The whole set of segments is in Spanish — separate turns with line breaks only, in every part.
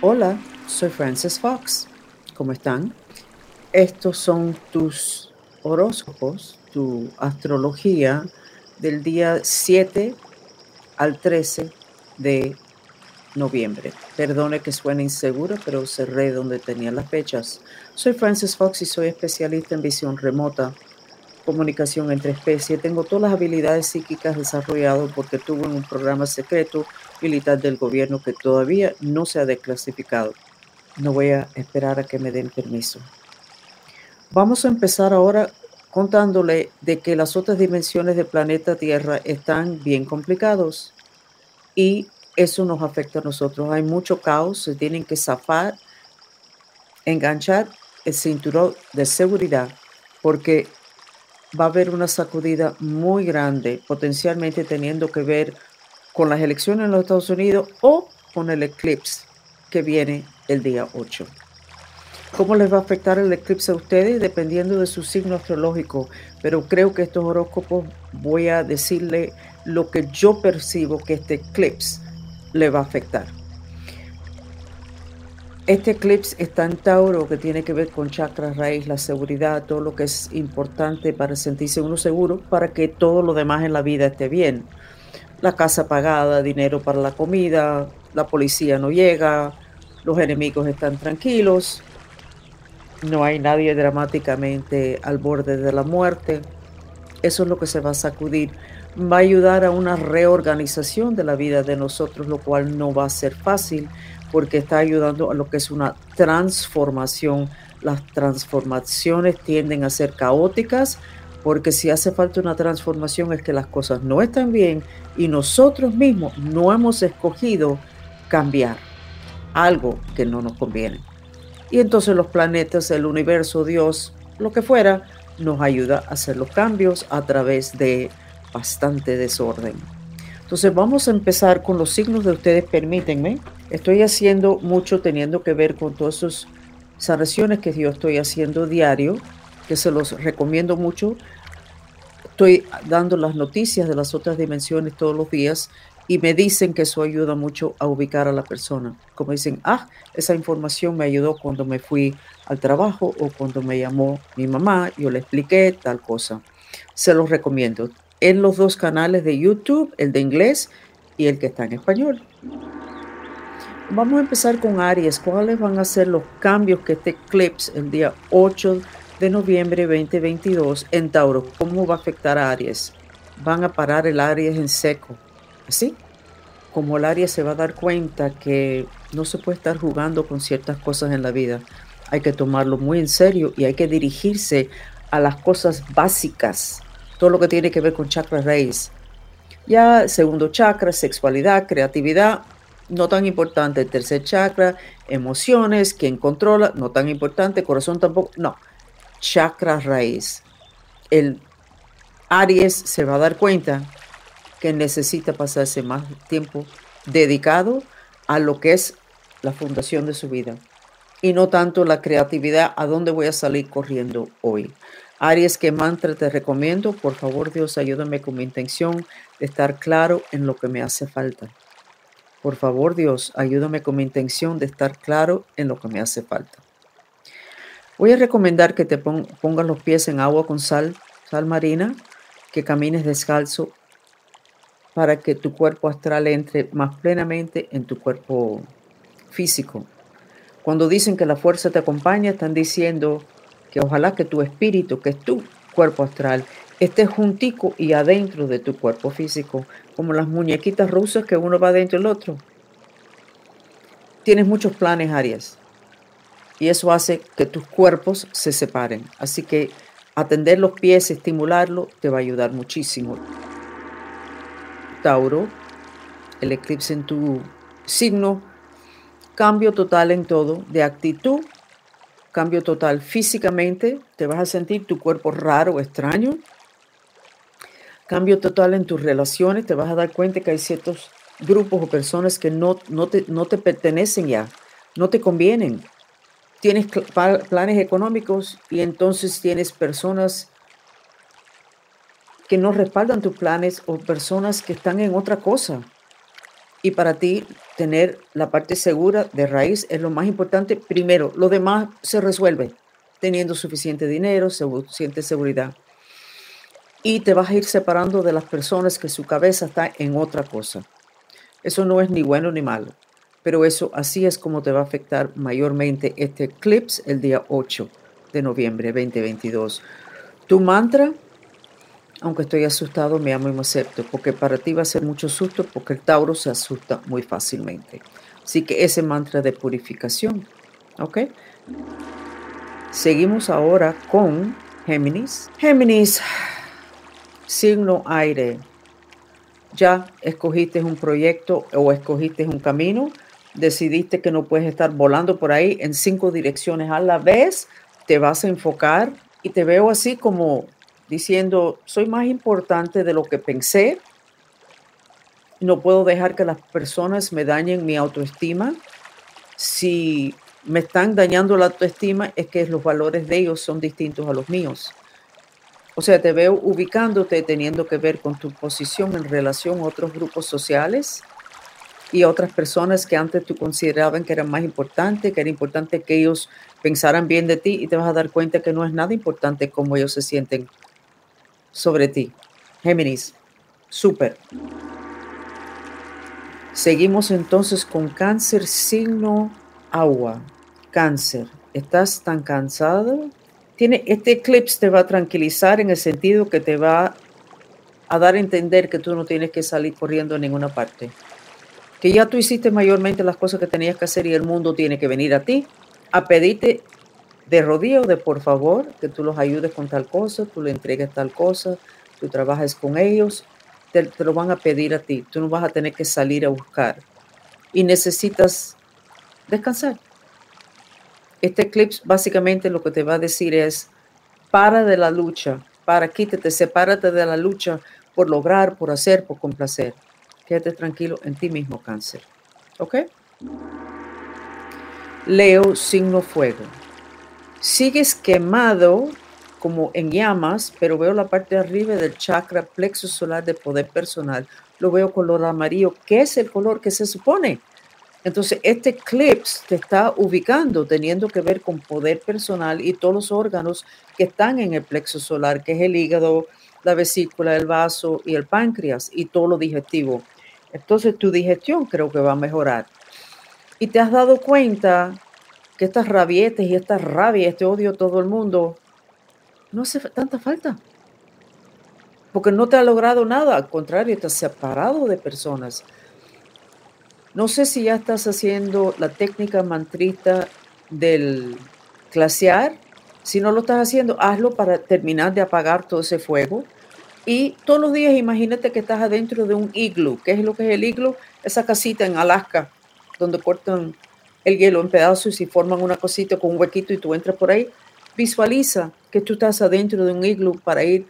Hola, soy Frances Fox. ¿Cómo están? Estos son tus horóscopos, tu astrología del día 7 al 13 de noviembre. Perdone que suene insegura, pero cerré donde tenía las fechas. Soy Frances Fox y soy especialista en visión remota, comunicación entre especies. Tengo todas las habilidades psíquicas desarrolladas porque tuve un programa secreto militar del gobierno que todavía no se ha desclasificado. No voy a esperar a que me den permiso. Vamos a empezar ahora contándole de que las otras dimensiones del planeta Tierra están bien complicados y eso nos afecta a nosotros. Hay mucho caos, se tienen que zafar, enganchar el cinturón de seguridad porque va a haber una sacudida muy grande, potencialmente teniendo que ver con las elecciones en los Estados Unidos o con el eclipse que viene el día 8. ¿Cómo les va a afectar el eclipse a ustedes? Dependiendo de su signo astrológico. Pero creo que estos horóscopos voy a decirle lo que yo percibo que este eclipse le va a afectar. Este eclipse está en Tauro, que tiene que ver con chakra raíz, la seguridad, todo lo que es importante para sentirse uno seguro, para que todo lo demás en la vida esté bien. La casa pagada, dinero para la comida, la policía no llega, los enemigos están tranquilos, no hay nadie dramáticamente al borde de la muerte. Eso es lo que se va a sacudir. Va a ayudar a una reorganización de la vida de nosotros, lo cual no va a ser fácil porque está ayudando a lo que es una transformación. Las transformaciones tienden a ser caóticas porque si hace falta una transformación es que las cosas no están bien y nosotros mismos no hemos escogido cambiar algo que no nos conviene. Y entonces los planetas, el universo, Dios, lo que fuera, nos ayuda a hacer los cambios a través de bastante desorden. Entonces vamos a empezar con los signos de ustedes, permítanme. Estoy haciendo mucho teniendo que ver con todas esas sanaciones que yo estoy haciendo diario, que se los recomiendo mucho. Estoy dando las noticias de las otras dimensiones todos los días y me dicen que eso ayuda mucho a ubicar a la persona. Como dicen, ah, esa información me ayudó cuando me fui al trabajo o cuando me llamó mi mamá, yo le expliqué tal cosa. Se los recomiendo en los dos canales de YouTube, el de inglés y el que está en español. Vamos a empezar con Aries. ¿Cuáles van a ser los cambios que este eclipse el día 8 de noviembre 2022 en Tauro? ¿Cómo va a afectar a Aries? Van a parar el Aries en seco. Así como el Aries se va a dar cuenta que no se puede estar jugando con ciertas cosas en la vida. Hay que tomarlo muy en serio y hay que dirigirse a las cosas básicas todo lo que tiene que ver con chakra raíz. Ya segundo chakra, sexualidad, creatividad, no tan importante. Tercer chakra, emociones, quien controla, no tan importante. Corazón tampoco, no. Chakra raíz. El Aries se va a dar cuenta que necesita pasarse más tiempo dedicado a lo que es la fundación de su vida y no tanto la creatividad a dónde voy a salir corriendo hoy. Aries, ¿qué mantra te recomiendo? Por favor, Dios, ayúdame con mi intención de estar claro en lo que me hace falta. Por favor, Dios, ayúdame con mi intención de estar claro en lo que me hace falta. Voy a recomendar que te pongas los pies en agua con sal, sal marina, que camines descalzo para que tu cuerpo astral entre más plenamente en tu cuerpo físico. Cuando dicen que la fuerza te acompaña, están diciendo que ojalá que tu espíritu, que es tu cuerpo astral, esté juntico y adentro de tu cuerpo físico, como las muñequitas rusas que uno va dentro del otro. Tienes muchos planes, Aries, y eso hace que tus cuerpos se separen. Así que atender los pies, estimularlo, te va a ayudar muchísimo. Tauro, el eclipse en tu signo, cambio total en todo, de actitud cambio total físicamente, te vas a sentir tu cuerpo raro, extraño. Cambio total en tus relaciones, te vas a dar cuenta que hay ciertos grupos o personas que no, no, te, no te pertenecen ya, no te convienen. Tienes planes económicos y entonces tienes personas que no respaldan tus planes o personas que están en otra cosa. Y para ti tener la parte segura de raíz es lo más importante. Primero, lo demás se resuelve teniendo suficiente dinero, suficiente seguridad. Y te vas a ir separando de las personas que su cabeza está en otra cosa. Eso no es ni bueno ni malo, pero eso así es como te va a afectar mayormente este eclipse el día 8 de noviembre 2022. Tu mantra, aunque estoy asustado, me amo y me acepto, porque para ti va a ser mucho susto, porque el Tauro se asusta muy fácilmente. Así que ese mantra de purificación, ¿ok? Seguimos ahora con Géminis. Géminis, signo aire. Ya escogiste un proyecto o escogiste un camino, decidiste que no puedes estar volando por ahí en cinco direcciones a la vez, te vas a enfocar y te veo así como diciendo, soy más importante de lo que pensé, no puedo dejar que las personas me dañen mi autoestima. Si me están dañando la autoestima es que los valores de ellos son distintos a los míos. O sea, te veo ubicándote teniendo que ver con tu posición en relación a otros grupos sociales y otras personas que antes tú consideraban que eran más importantes, que era importante que ellos pensaran bien de ti y te vas a dar cuenta que no es nada importante cómo ellos se sienten sobre ti. Géminis, súper. Seguimos entonces con cáncer signo agua cáncer, estás tan cansado, tiene, este eclipse te va a tranquilizar en el sentido que te va a dar a entender que tú no tienes que salir corriendo a ninguna parte. Que ya tú hiciste mayormente las cosas que tenías que hacer y el mundo tiene que venir a ti a pedirte de rodillo, de por favor, que tú los ayudes con tal cosa, tú le entregues tal cosa, tú trabajes con ellos, te, lo van a pedir a ti. Tú no vas a tener que salir a buscar. Y necesitas descansar. Este eclipse básicamente lo que te va a decir es, para de la lucha, para, quítate, sepárate de la lucha por lograr, por hacer, por complacer. Quédate tranquilo en ti mismo, cáncer. ¿Ok? Leo, signo fuego. Sigues quemado como en llamas, pero veo la parte de arriba del chakra plexo solar de poder personal. Lo veo color amarillo, que es el color que se supone entonces, este eclipse te está ubicando, teniendo que ver con poder personal y todos los órganos que están en el plexo solar, que es el hígado, la vesícula, el vaso y el páncreas y todo lo digestivo. Entonces, tu digestión creo que va a mejorar. Y te has dado cuenta que estas rabietes y esta rabia, este odio a todo el mundo, no hace tanta falta. Porque no te ha logrado nada, al contrario, te has separado de personas no sé si ya estás haciendo la técnica mantrista del glaciar. Si no lo estás haciendo, hazlo para terminar de apagar todo ese fuego. Y todos los días imagínate que estás adentro de un iglú. ¿Qué es lo que es el iglú? Esa casita en Alaska, donde cortan el hielo en pedazos y forman una cosita con un huequito y tú entras por ahí. Visualiza que tú estás adentro de un iglú para ir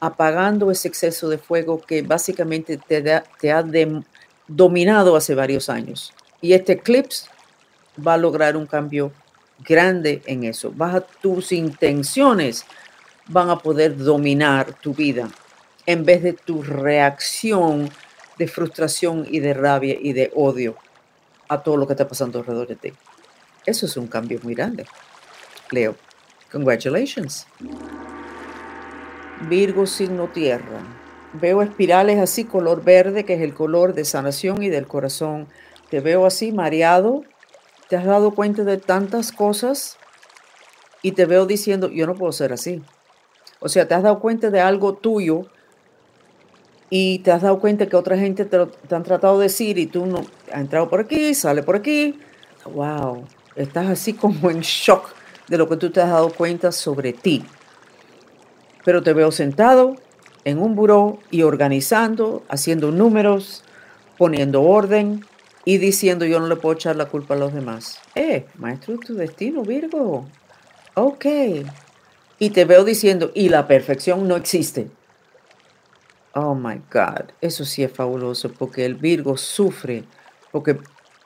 apagando ese exceso de fuego que básicamente te, ha dominado hace varios años. Y este eclipse va a lograr un cambio grande en eso. Baja tus intenciones van a poder dominar tu vida en vez de tu reacción de frustración y de rabia y de odio a todo lo que está pasando alrededor de ti. Eso es un cambio muy grande. Leo, congratulations. Virgo signo tierra. Veo espirales así, color verde, que es el color de sanación y del corazón. Te veo así, mareado. Te has dado cuenta de tantas cosas y te veo diciendo, yo no puedo ser así. O sea, te has dado cuenta de algo tuyo y te has dado cuenta que otra gente te, te han tratado de decir y tú no has entrado por aquí, sale por aquí. Wow, estás así como en shock de lo que tú te has dado cuenta sobre ti. Pero te veo sentado, en un buró y organizando, haciendo números, poniendo orden y diciendo yo no le puedo echar la culpa a los demás. Eh, maestro tu destino, Virgo. Ok. Y te veo diciendo, y la perfección no existe. Oh my God, eso sí es fabuloso porque el Virgo sufre porque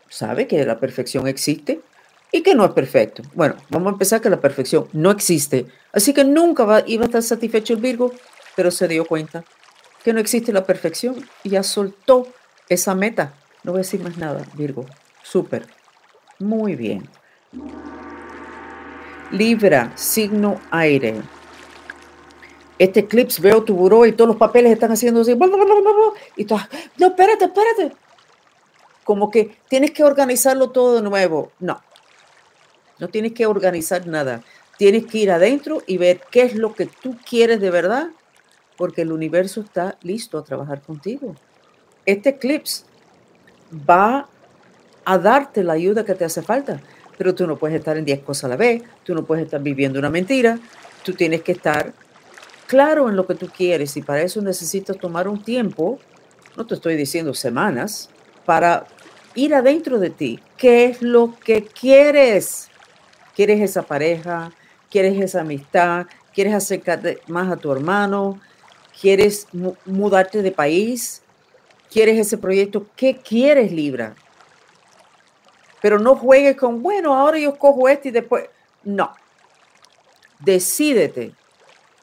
sabe que la perfección existe y que no es perfecto. Bueno, vamos a empezar que la perfección no existe. Así que nunca va, iba a estar satisfecho el Virgo pero se dio cuenta que no existe la perfección y ya soltó esa meta No voy a decir más nada, Virgo. Súper. Muy bien. Libra, signo aire. Este eclipse, veo tu buró y todos los papeles están haciendo así. Y tú, no, espérate, espérate. Como que tienes que organizarlo todo de nuevo. No, no tienes que organizar nada. Tienes que ir adentro y ver qué es lo que tú quieres de verdad, porque el universo está listo a trabajar contigo. Este eclipse va a darte la ayuda que te hace falta, pero tú no puedes estar en 10 cosas a la vez, tú no puedes estar viviendo una mentira, tú tienes que estar claro en lo que tú quieres y para eso necesitas tomar un tiempo, no te estoy diciendo semanas, para ir adentro de ti. ¿Qué es lo que quieres? ¿Quieres esa pareja? ¿Quieres esa amistad? ¿Quieres acercarte más a tu hermano? ¿Quieres mudarte de país? ¿Quieres ese proyecto? ¿Qué quieres, Libra? Pero no juegues con, bueno, ahora yo cojo este y después. No. Decídete.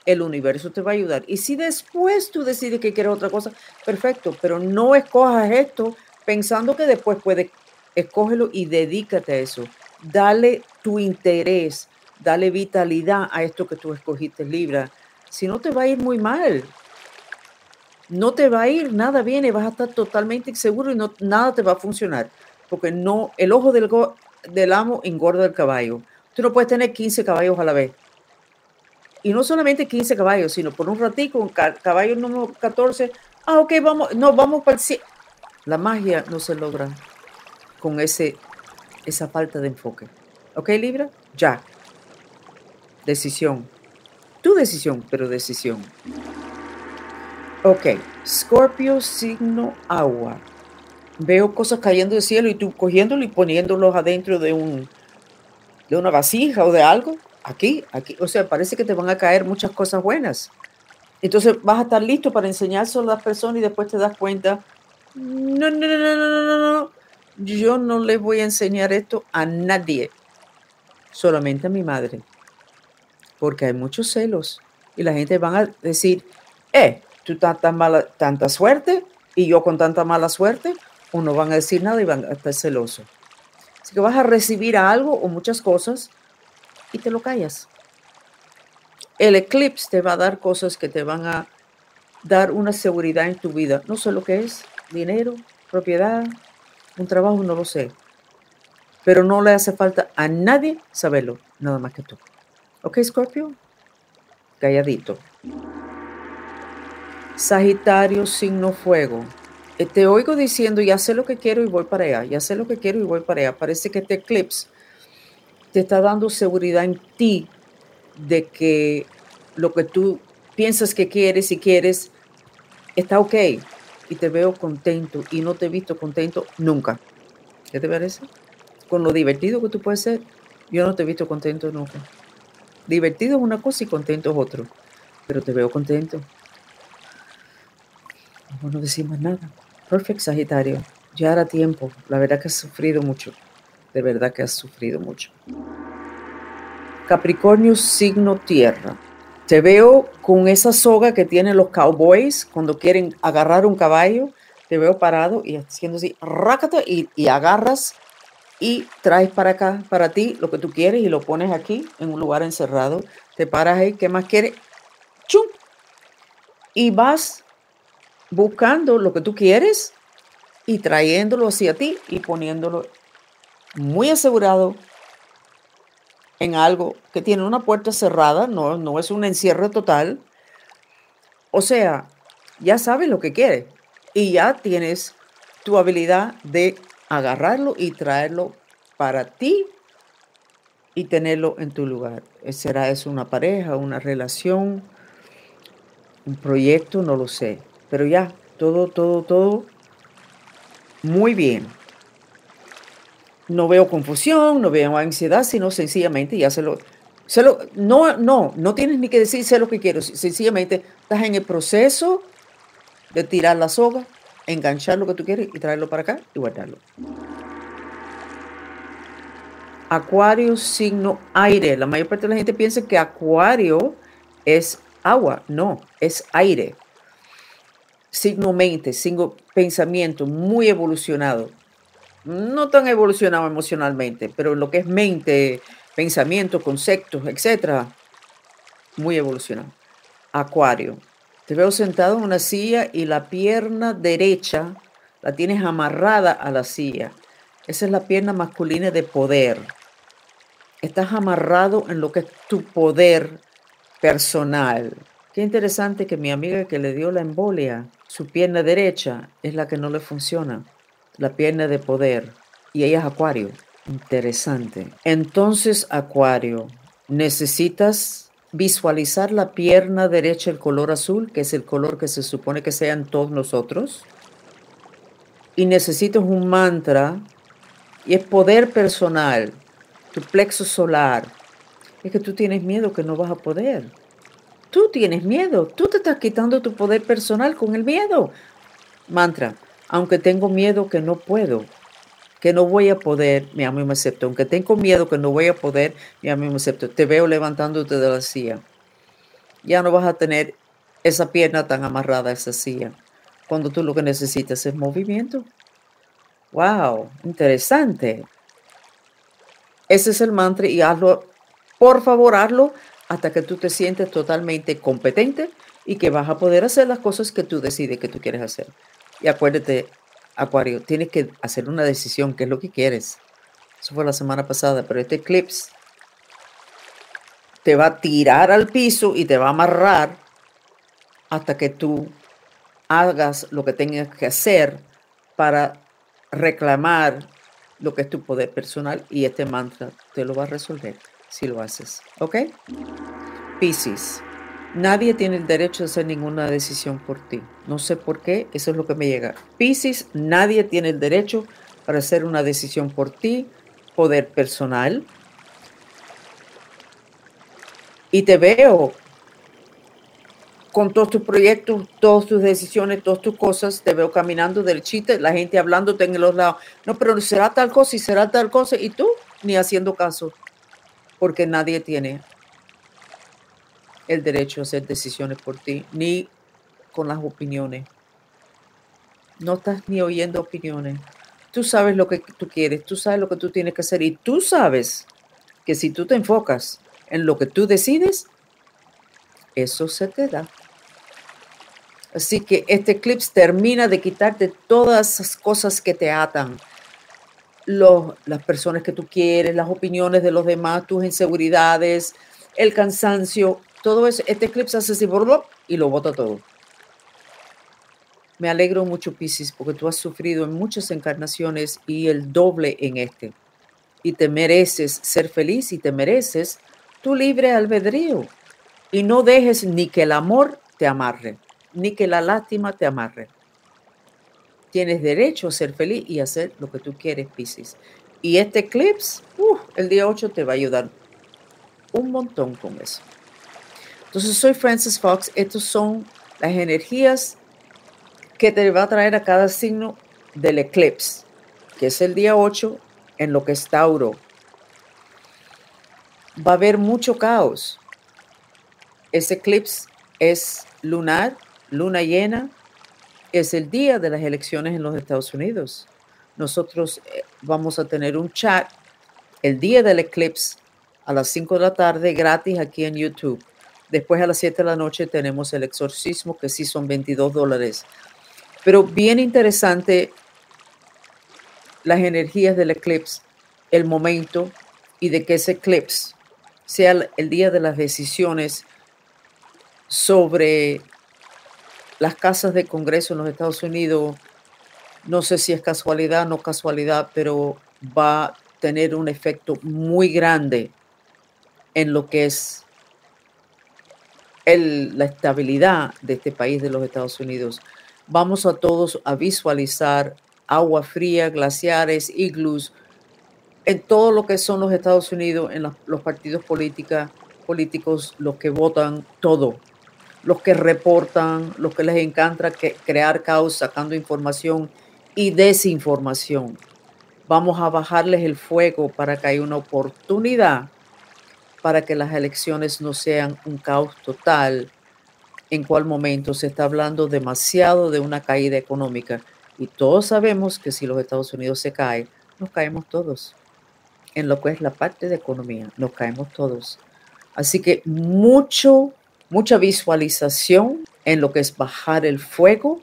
El universo te va a ayudar. Y si después tú decides que quieres otra cosa, perfecto. Pero no escojas esto pensando que después puedes. Escógelo y dedícate a eso. Dale tu interés, dale vitalidad a esto que tú escogiste, Libra. Si no, te va a ir muy mal. No te va a ir, nada viene, vas a estar totalmente inseguro y no, nada te va a funcionar. Porque no, el ojo del, del amo engorda el caballo. Tú no puedes tener 15 caballos a la vez. Y no solamente 15 caballos, sino por un ratico, un caballo número 14. Ah, ok, vamos, no, vamos para el La magia no se logra con ese, esa falta de enfoque. ¿Ok, Libra? Ya. Decisión. Tu decisión, pero decisión. Ok, Scorpio, signo agua. Veo cosas cayendo del cielo y tú cogiéndolo y poniéndolos adentro de un de una vasija o de algo. Aquí, aquí. O sea, parece que te van a caer muchas cosas buenas. Entonces vas a estar listo para enseñárselo a las personas y después te das cuenta, no, no, no, no, no, no, no. Yo no le voy a enseñar esto a nadie solamente a mi madre, porque hay muchos celos y la gente va a decir, eh, tú tanta mala, tanta suerte y yo con tanta mala suerte, o no van a decir nada y van a estar celosos. Así que vas a recibir algo o muchas cosas y te lo callas. El eclipse te va a dar cosas que te van a dar una seguridad en tu vida. No sé lo que es, dinero, propiedad, un trabajo, no lo sé pero no le hace falta a nadie saberlo, nada más que tú. ¿Ok, Scorpio? Calladito. Sagitario, signo fuego. Eh, te oigo diciendo, ya sé lo que quiero y voy para allá, ya sé lo que quiero y voy para allá. Parece que este eclipse te está dando seguridad en ti de que lo que tú piensas que quieres y quieres está ok. Y te veo contento y no te he visto contento nunca. ¿Qué te parece? con lo divertido que tú puedes ser, yo no te he visto contento nunca. Divertido es una cosa y contento es otro, pero te veo contento. No decimos nada. Perfect Sagitario. Ya era tiempo. La verdad que has sufrido mucho. De verdad que has sufrido mucho. Capricornio, signo tierra. Te veo con esa soga que tienen los cowboys cuando quieren agarrar un caballo. Te veo parado y haciendo así, rácate y, y agarras y traes para acá, para ti, lo que tú quieres y lo pones aquí en un lugar encerrado. Te paras ahí, ¿qué más quieres? ¡Chum! Y vas buscando lo que tú quieres y trayéndolo hacia ti y poniéndolo muy asegurado en algo que tiene una puerta cerrada, no, no es un encierro total. O sea, ya sabes lo que quieres y ya tienes tu habilidad de agarrarlo y traerlo para ti y tenerlo en tu lugar. ¿Será eso una pareja, una relación, un proyecto? No lo sé. Pero ya, todo, todo, todo muy bien. No veo confusión, no veo ansiedad, sino sencillamente ya se lo, se lo, no, no, no tienes ni que decir sé lo que quiero, sencillamente estás en el proceso de tirar la soga enganchar lo que tú quieres y traerlo para acá y guardarlo. Acuario, signo aire. La mayor parte de la gente piensa que acuario es agua. No, es aire. signo mente, signo pensamiento muy evolucionado. No tan evolucionado emocionalmente, pero lo que es mente, pensamiento, conceptos, etcétera, muy evolucionado. Acuario. Te veo sentado en una silla y la pierna derecha la tienes amarrada a la silla. Esa es la pierna masculina de poder. Estás amarrado en lo que es tu poder personal. Qué interesante que mi amiga que le dio la embolia, su pierna derecha es la que no le funciona, la pierna de poder. Y ella es acuario. Interesante. Entonces, acuario, necesitas visualizar la pierna derecha el color azul, que es el color que se supone que sean todos nosotros. Y necesitas un mantra, y es poder personal, tu plexo solar. Es que tú tienes miedo que no vas a poder. Tú tienes miedo, tú te estás quitando tu poder personal con el miedo. Mantra, aunque tengo miedo que no puedo, que no voy a poder, mi amo y me acepto. Aunque tengo miedo que no voy a poder, mi amo y me acepto. Te veo levantándote de la silla. Ya no vas a tener esa pierna tan amarrada a esa silla. Cuando tú lo que necesitas es movimiento. Wow, interesante. Ese es el mantra y hazlo, por favor, hazlo hasta que tú te sientes totalmente competente y que vas a poder hacer las cosas que tú decides que tú quieres hacer. Y acuérdate, Acuario, tienes que hacer una decisión, qué es lo que quieres. Eso fue la semana pasada, pero este eclipse te va a tirar al piso y te va a amarrar hasta que tú hagas lo que tengas que hacer para reclamar lo que es tu poder personal y este mantra te lo va a resolver si lo haces. ¿Ok? Piscis. Nadie tiene el derecho a hacer ninguna decisión por ti. No sé por qué, eso es lo que me llega. Piscis, nadie tiene el derecho para hacer una decisión por ti, poder personal. Y te veo con todos tus proyectos, todas tus decisiones, todas tus cosas, te veo caminando del chiste, la gente hablándote en los lados. No, pero será tal cosa y será tal cosa. Y tú ni haciendo caso, porque nadie tiene el derecho a hacer decisiones por ti, ni con las opiniones. No estás ni oyendo opiniones. Tú sabes lo que tú quieres, tú sabes lo que tú tienes que hacer y tú sabes que si tú te enfocas en lo que tú decides, eso se te da. Así que este eclipse termina de quitarte todas esas cosas que te atan. Los, las personas que tú quieres, las opiniones de los demás, tus inseguridades, el cansancio, todo eso, este eclipse hace así y lo bota todo. Me alegro mucho, Piscis, porque tú has sufrido en muchas encarnaciones y el doble en este. Y te mereces ser feliz y te mereces tu libre albedrío. Y no dejes ni que el amor te amarre, ni que la lástima te amarre. Tienes derecho a ser feliz y hacer lo que tú quieres, Piscis. Y este eclipse, uh, el día 8 te va a ayudar un montón con eso. Entonces, soy Francis Fox. Estos son las energías que te va a traer a cada signo del eclipse, que es el día 8 en lo que es Tauro. Va a haber mucho caos. Ese eclipse es lunar, luna llena, es el día de las elecciones en los Estados Unidos. Nosotros eh, vamos a tener un chat el día del eclipse a las 5 de la tarde gratis aquí en YouTube. Después a las 7 de la noche tenemos el exorcismo, que sí son 22 dólares. Pero bien interesante las energías del eclipse, el momento y de que ese eclipse sea el día de las decisiones sobre las casas de Congreso en los Estados Unidos. No sé si es casualidad no casualidad, pero va a tener un efecto muy grande en lo que es la estabilidad de este país de los Estados Unidos. Vamos a todos a visualizar agua fría, glaciares, iglus, en todo lo que son los Estados Unidos, en los, partidos políticos, los que votan, todo, los que reportan, los que les encanta crear caos sacando información y desinformación. Vamos a bajarles el fuego para que haya una oportunidad para que las elecciones no sean un caos total en cuál momento se está hablando demasiado de una caída económica. Y todos sabemos que si los Estados Unidos se caen, nos caemos todos. En lo que es la parte de economía, nos caemos todos. Así que mucho, mucha visualización en lo que es bajar el fuego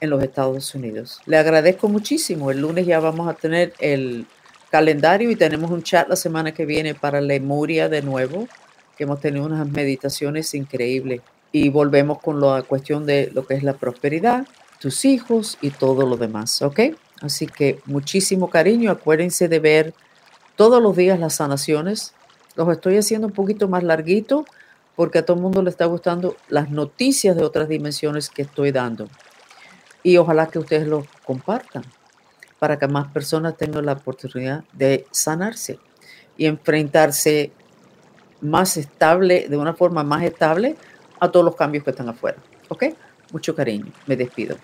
en los Estados Unidos. Le agradezco muchísimo. El lunes ya vamos a tener el calendario y tenemos un chat la semana que viene para Lemuria de nuevo, que hemos tenido unas meditaciones increíbles. Y volvemos con la cuestión de lo que es la prosperidad, tus hijos y todo lo demás, ¿ok? Así que muchísimo cariño. Acuérdense de ver todos los días las sanaciones. Los estoy haciendo un poquito más larguito porque a todo el mundo le está gustando las noticias de otras dimensiones que estoy dando. Y ojalá que ustedes lo compartan para que más personas tengan la oportunidad de sanarse y enfrentarse más estable, de una forma más estable a todos los cambios que están afuera. ¿Ok? Mucho cariño. Me despido.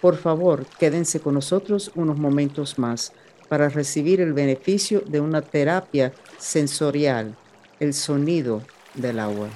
Por favor, quédense con nosotros unos momentos más para recibir el beneficio de una terapia sensorial, el sonido del agua.